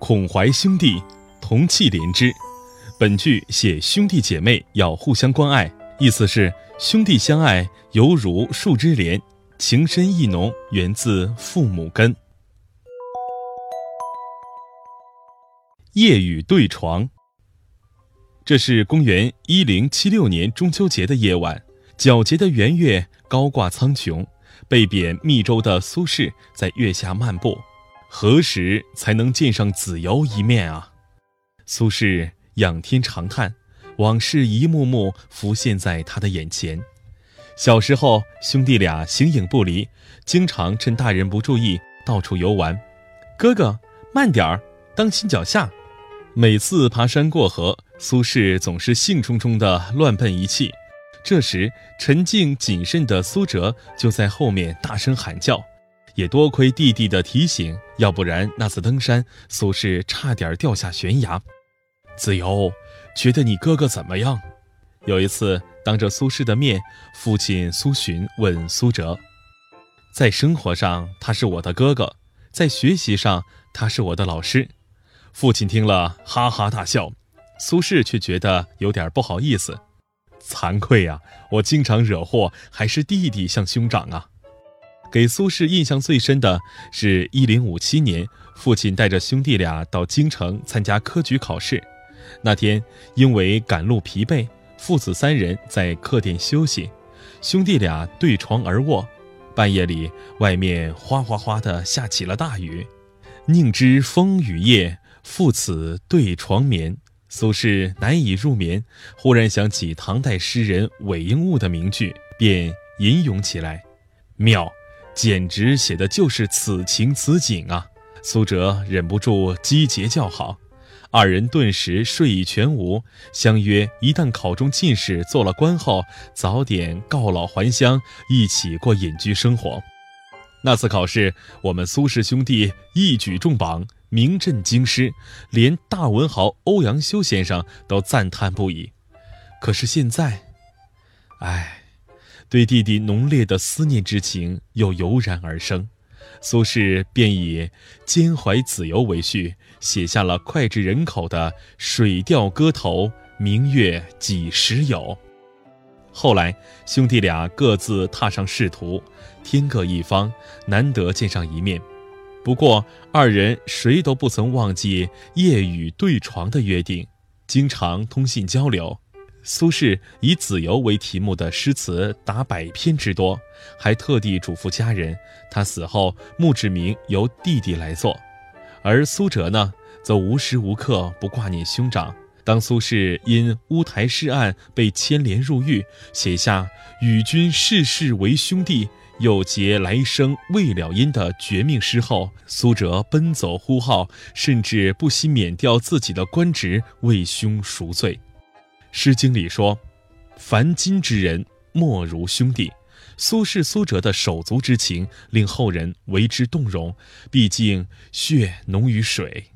孔怀兄弟，同气连枝。本句写兄弟姐妹要互相关爱，意思是兄弟相爱犹如树枝连，情深意浓，源自父母根。夜雨对床。这是公元一零七六年中秋节的夜晚，皎洁的圆月高挂苍穹，被贬密州的苏轼在月下漫步。何时才能见上子由一面啊？苏轼仰天长叹，往事一幕幕浮现在他的眼前。小时候，兄弟俩形影不离，经常趁大人不注意到处游玩。哥哥，慢点儿，当心脚下。每次爬山过河，苏轼总是兴冲冲地乱奔一气。这时，沉静谨慎的苏辙就在后面大声喊叫。也多亏弟弟的提醒，要不然那次登山，苏轼差点掉下悬崖。子由，觉得你哥哥怎么样？有一次，当着苏轼的面，父亲苏洵问苏辙：“在生活上他是我的哥哥，在学习上他是我的老师。”父亲听了哈哈大笑，苏轼却觉得有点不好意思，惭愧呀，我经常惹祸，还是弟弟像兄长啊。给苏轼印象最深的是一零五七年，父亲带着兄弟俩到京城参加科举考试。那天因为赶路疲惫，父子三人在客店休息，兄弟俩对床而卧。半夜里，外面哗哗哗地下起了大雨。宁知风雨夜，父子对床眠。苏轼难以入眠，忽然想起唐代诗人韦应物的名句，便吟咏起来，妙。简直写的就是此情此景啊！苏辙忍不住击节叫好，二人顿时睡意全无，相约一旦考中进士，做了官后，早点告老还乡，一起过隐居生活。那次考试，我们苏氏兄弟一举中榜，名震京师，连大文豪欧阳修先生都赞叹不已。可是现在，唉。对弟弟浓烈的思念之情又油然而生，苏轼便以兼怀子由为序，写下了脍炙人口的《水调歌头·明月几时有》。后来兄弟俩各自踏上仕途，天各一方，难得见上一面。不过二人谁都不曾忘记夜雨对床的约定，经常通信交流。苏轼以子由为题目的诗词达百篇之多，还特地嘱咐家人，他死后墓志铭由弟弟来做。而苏辙呢，则无时无刻不挂念兄长。当苏轼因乌台诗案被牵连入狱，写下“与君世世为兄弟，又结来生未了因”的绝命诗后，苏辙奔走呼号，甚至不惜免掉自己的官职为兄赎罪。《诗经》里说：“凡今之人，莫如兄弟。”苏轼、苏辙的手足之情令后人为之动容。毕竟血浓于水。